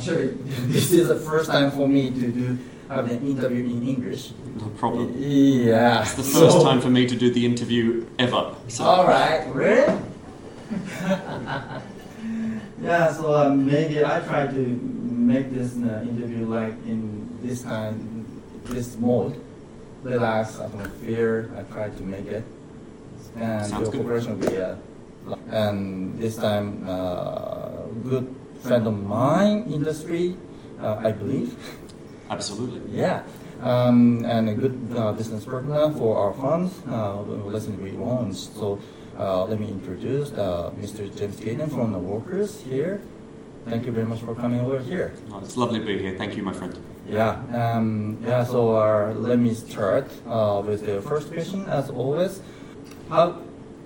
actually, this is the first time for me to do have an interview in English. No problem. Yeah. It's the first So- time for me to do the interview ever. So All right, really? yeah, so um, maybe I try to make this uh, interview like in this kind, this mode, relax, atmosphere. I try to make it, and Sounds your good. cooperation will be. Uh, and this time, uh, good friend of mine, industry, uh, I believe. absolutely. Yeah, um, and a good uh, business partner for our funds, uh, Lesson We Loans. So uh, let me introduce uh, Mr. James Gaden from the Walkers here. Thank you very much for coming over here. Oh, it's lovely to be here. Thank you, my friend. Yeah, um, yeah. So uh, let me start uh, with the first question, as always. How,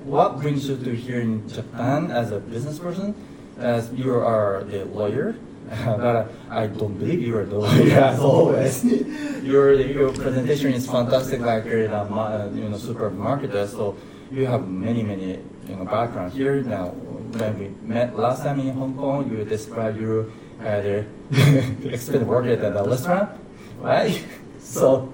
what brings you to here in Japan as a business person? As you are the lawyer, but I don't believe you are the lawyer as always. your your presentation is fantastic, like you're in a you know supermarket. So you have many many you know background here. Now when we met last time in Hong Kong, you described your uh, the expert work at the restaurant, right? So.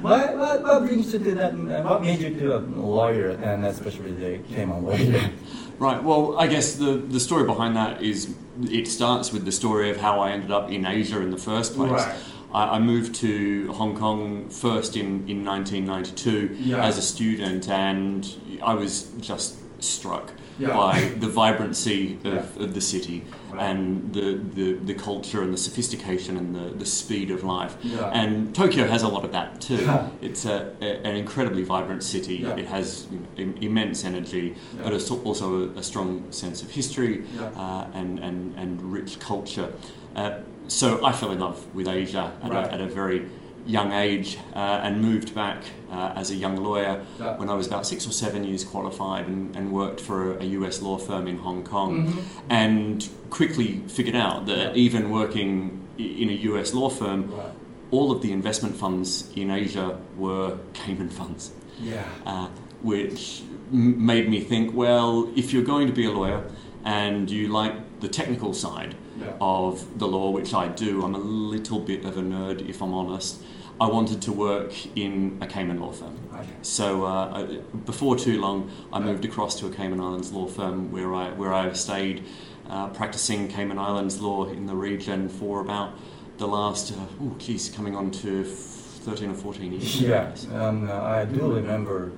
What, what, what brings you to that? What made you to a lawyer and especially the Cayman lawyer? Right. Well, I guess the the story behind that is it starts with the story of how I ended up in Asia in the first place. Right. I, I moved to Hong Kong first in, in 1992 Yeah. as a student, and I was just struck Yeah. by the vibrancy of, Yeah. of the city and the, the, the culture and the sophistication and the, the speed of life. Yeah. And Tokyo has a lot of that too. It's a, a, an incredibly vibrant city. It has im- immense energy, but it's also a, a strong sense of history uh, and, and, and rich culture. Uh, so I fell in love with Asia at, Right. a, at a very young age uh, and moved back uh, as a young lawyer when I was about six or seven years qualified and, and worked for a, a US law firm in Hong Kong Mhm. and quickly figured out that even working in a US law firm, Right. all of the investment funds in Asia were Cayman funds Yeah. uh, which m- made me think, well, if you're going to be a lawyer and you like the technical side Yeah. of the law, which I do, I'm a little bit of a nerd if I'm honest. I wanted to work in a Cayman law firm. Okay. So uh, I, before too long, I moved across to a Cayman Islands law firm where I where I stayed uh, practicing Cayman Islands law in the region for about the last uh, oh geez, coming on to thirteen or fourteen years. Yeah, um, I do remember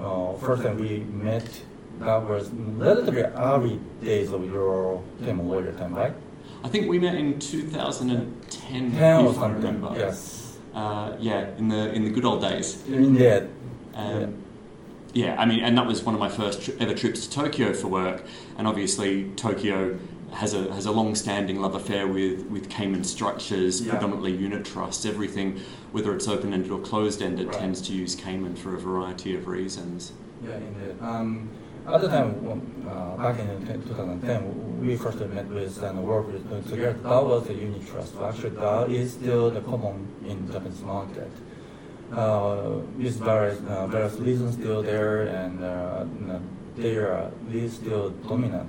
uh, first time we met. That was relatively early days of your Cayman lawyer time, right? I think we met in 2010, Ten if I remember. Yes. Uh, yeah, in the in the good old days. In that. Um, yeah, I mean, and that was one of my first tri- ever trips to Tokyo for work, and obviously Tokyo has a has a long-standing love affair with with Cayman structures, Yeah. predominantly unit trusts. Everything, whether it's open-ended or closed-ended, Right. tends to use Cayman for a variety of reasons. Yeah, indeed. Um, at the time, uh, back in 2010, we first met with and worked with together. That was the unit trust. Actually, that is still the common in Japanese market. Uh, with various uh, various reasons still there, and uh, they are still dominant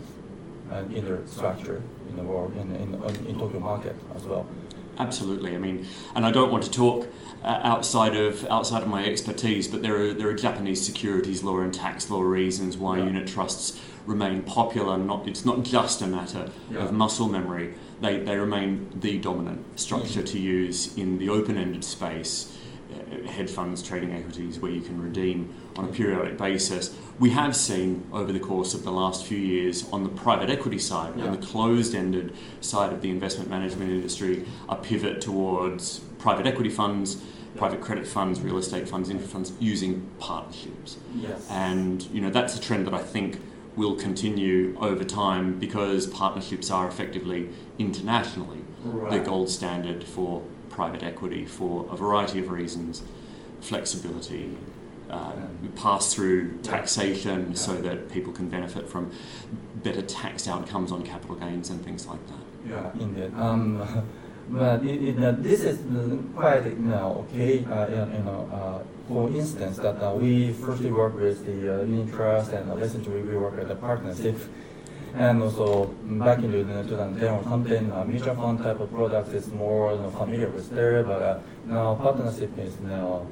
uh, in their structure in the world in in, in Tokyo market as well. Absolutely. I mean, and I don't want to talk uh, outside of outside of my expertise, but there are there are Japanese securities law and tax law reasons why Yeah. unit trusts remain popular. Not it's not just a matter Yeah. of muscle memory. They they remain the dominant structure to use in the open-ended space. Hedge funds, trading equities, where you can redeem on a periodic basis. We have seen over the course of the last few years on the private equity side, Yeah. on the closed-ended side of the investment management industry, a pivot towards private equity funds, private credit funds, real estate funds, infra funds using partnerships. Yes. And you know that's a trend that I think will continue over time because partnerships are effectively internationally the gold standard for private equity for a variety of reasons, flexibility. Uh, pass through taxation so that people can benefit from better tax outcomes on capital gains and things like that. Yeah, indeed. Um, but it, it, uh, this is quite you know, okay. Uh, you you know, uh, for instance, that uh, we firstly work with the uh, unit trust and uh, recently we work with the partnership. And also back in the 2010 or something, uh, mutual fund type of products is more you know, familiar with there, but uh, now partnership is now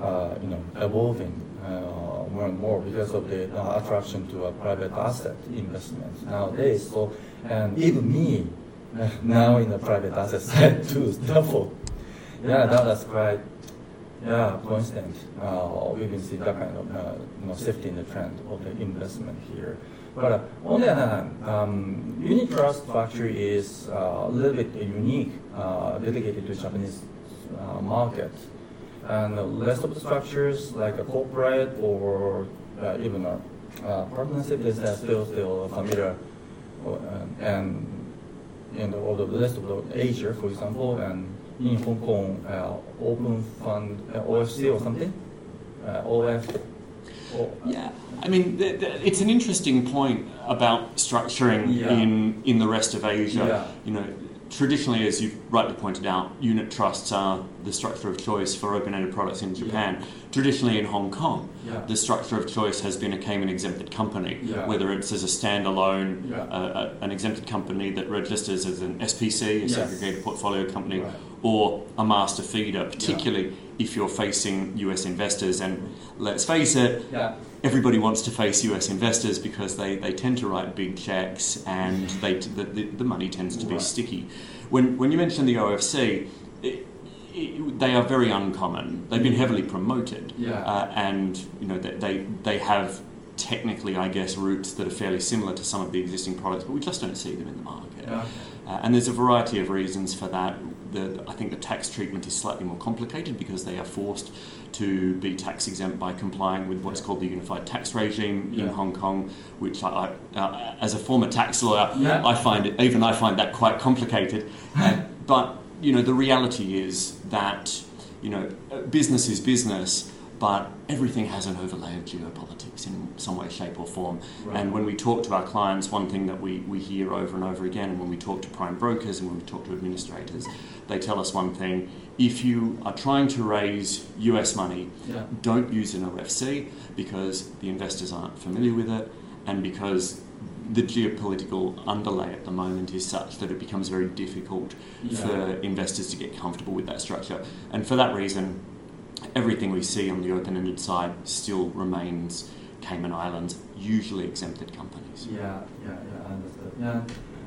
uh, you know evolving uh, more and more because of the uh, attraction to a private asset investments nowadays. So and even me now in the private asset side too. Therefore, yeah, that was quite yeah coincident. Uh, we've been seeing that kind of uh, you know safety in the trend of the investment here. But uh, on the other hand, um, structure is uh, a little bit unique, uh, dedicated to Japanese market. And the rest of the structures, like a corporate or even a partnership, is still still familiar. And in the, all the rest of the Asia, for example, and in Hong Kong, uh, Open Fund, uh, OFC or something, uh, OF. Yeah, I mean, th- th- it's an interesting point about structuring Yeah. in in the rest of Asia. Yeah. You know, traditionally, as you've rightly pointed out, unit trusts are the structure of choice for open-ended products in Japan. Traditionally, in Hong Kong, Yeah. the structure of choice has been a Cayman exempted company, Yeah. whether it's as a standalone, Yeah. uh, uh, an exempted company that registers as an SPC, a Yes. segregated portfolio company, Right. or a master feeder, particularly if you're facing US investors. And let's face it, yeah. everybody wants to face US investors because they, they tend to write big checks and they, the, the, the money tends to be Right. sticky. When, when you mention the OFC, it, they are very uncommon. They've been heavily promoted, Yeah. uh, and you know they, they they have technically, I guess, routes that are fairly similar to some of the existing products, but we just don't see them in the market. Yeah. Uh, and there's a variety of reasons for that. The, I think the tax treatment is slightly more complicated because they are forced to be tax exempt by complying with what's called the unified tax regime in Hong Kong, which I, I uh, as a former tax lawyer, Yeah. I find it even I find that quite complicated. Uh, but you know, the reality is that you know, business is business, but everything has an overlay of geopolitics in some way, shape, or form. Right. And when we talk to our clients, one thing that we, we hear over and over again, and when we talk to prime brokers and when we talk to administrators, they tell us one thing if you are trying to raise US money, Yeah. don't use an OFC because the investors aren't familiar with it and because the geopolitical underlay at the moment is such that it becomes very difficult Yeah. for investors to get comfortable with that structure. And for that reason, everything we see on the open ended side still remains Cayman Islands, usually exempted companies. Yeah, yeah, yeah, I understand. Yeah.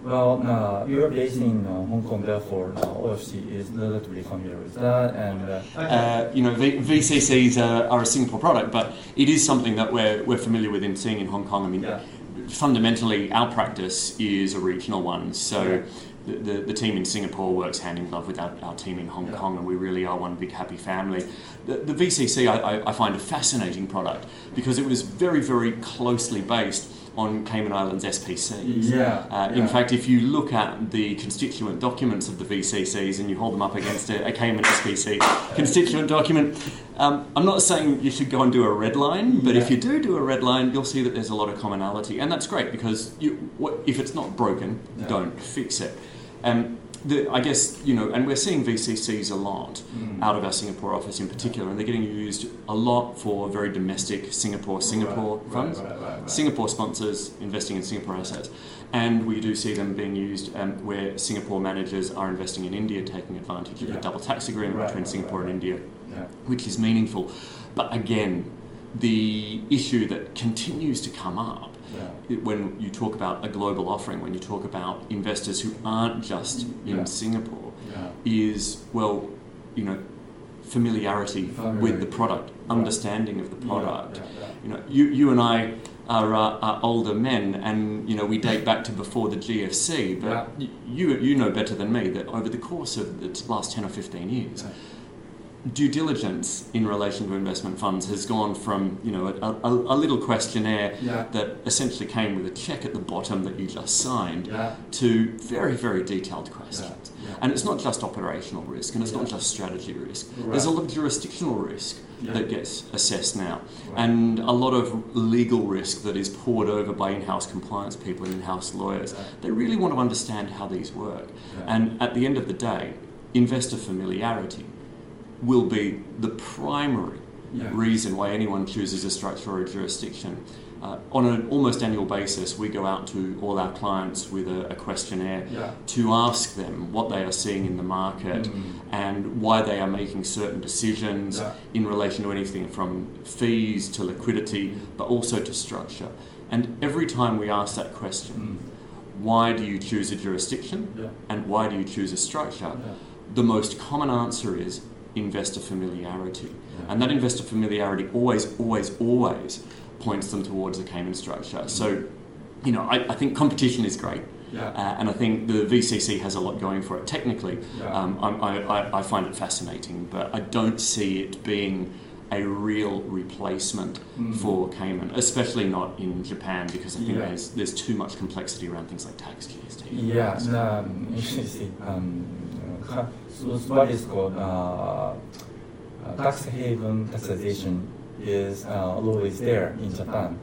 Well, uh, you're based in uh, Hong Kong, therefore uh, OFC is relatively familiar with that, and uh, Uh, you know, v- VCCs are, are a Singapore product, but it is something that we're, we're familiar with in seeing in Hong Kong. I mean, Yeah. Fundamentally, our practice is a regional one. So Yeah. the, the, the team in Singapore works hand in glove with our, our team in Hong Yeah. Kong, and we really are one big happy family. The, the VCC, I, I, I find a fascinating product because it was very, very closely based on Cayman Islands SPCs. Yeah, Uh, In fact, if you look at the constituent documents of the VCCs and you hold them up against a, a Cayman SPC constituent document, um, I'm not saying you should go and do a red line, but if you do do a red line, you'll see that there's a lot of commonality, and that's great because you, what, if it's not broken, Yeah. don't fix it. Um, the, I guess you know, and we're seeing VCCs a lot Mm. out of our Singapore office in particular, and they're getting used a lot for very domestic Singapore Singapore Right, funds. right, right. Singapore sponsors investing in Singapore assets, and we do see them being used um, where Singapore managers are investing in India, taking advantage of Yeah. the double tax agreement between Singapore and India, yeah. which is meaningful. But again, the issue that continues to come up Yeah. when you talk about a global offering, when you talk about investors who aren't just in Yeah. Singapore, is well, you know, familiarity with the product, understanding of the product. You know, you, you and I are, uh, are older men, and you know we date back to before the GFC. But Yeah. you you know better than me that over the course of the last ten or fifteen years, Yeah. Due diligence in relation to investment funds has gone from you know a, a, a little questionnaire Yeah. that essentially came with a check at the bottom that you just signed Yeah. to very very detailed questions. Yeah. And it's not just operational risk, and it's not just strategy risk. Right. There's a lot of jurisdictional risk that gets assessed now, Right. and a lot of legal risk that is poured over by in-house compliance people and in-house lawyers. They really want to understand how these work, and at the end of the day, investor familiarity will be the primary Yeah. reason why anyone chooses a structure or a jurisdiction. Uh, on an almost annual basis, we go out to all our clients with a, a questionnaire Yeah. to ask them what they are seeing in the market Mm. and why they are making certain decisions Yeah. in relation to anything from fees to liquidity, but also to structure. And every time we ask that question, Mm. why do you choose a jurisdiction Yeah. and why do you choose a structure? The most common answer is investor familiarity. Yeah. And that investor familiarity always, always, always points them towards the Cayman structure. So, you know, I, I think competition is great. Yeah. Uh, and I think the VCC has a lot going for it. Technically, Yeah. um, I, I, I find it fascinating, but I don't see it being a real replacement Mm. for Cayman, especially not in Japan, because I think Yeah. there's there's too much complexity around things like tax GST. Yeah, um, you see, um, uh, so what is called uh, uh, tax haven taxation is uh, always there in Japan.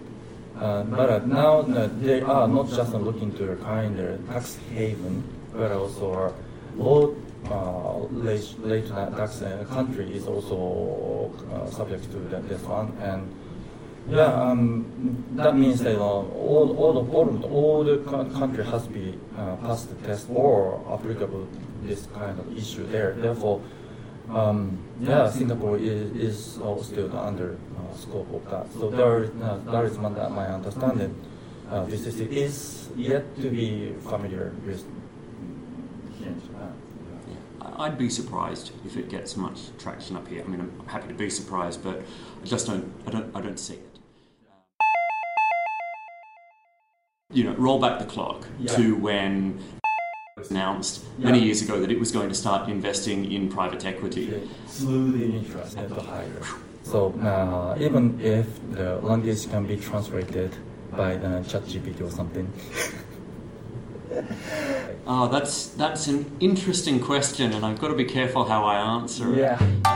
Uh, but now they are not just looking to the kind of tax haven, but also low uh, rate rate tax country is also subject to this one. And yeah, um, that means that uh, all, all, the, all, all the country has to be uh, passed the test or applicable this kind of issue there. Therefore, um, yeah, Singapore is, is uh, still under uh, scope of that. So there, uh, that is one that my understanding. Uh, this is, is yet to be familiar with I'd be surprised if it gets much traction up here. I mean, I'm happy to be surprised, but I just don't. I don't. I don't see it. You know, roll back the clock Yeah. to when was announced many years ago that it was going to start investing in private equity. smooth interest at the higher. So uh, even if the language can be translated by the ChatGPT or something. Oh, that's that's an interesting question, and I've got to be careful how I answer it. Yeah.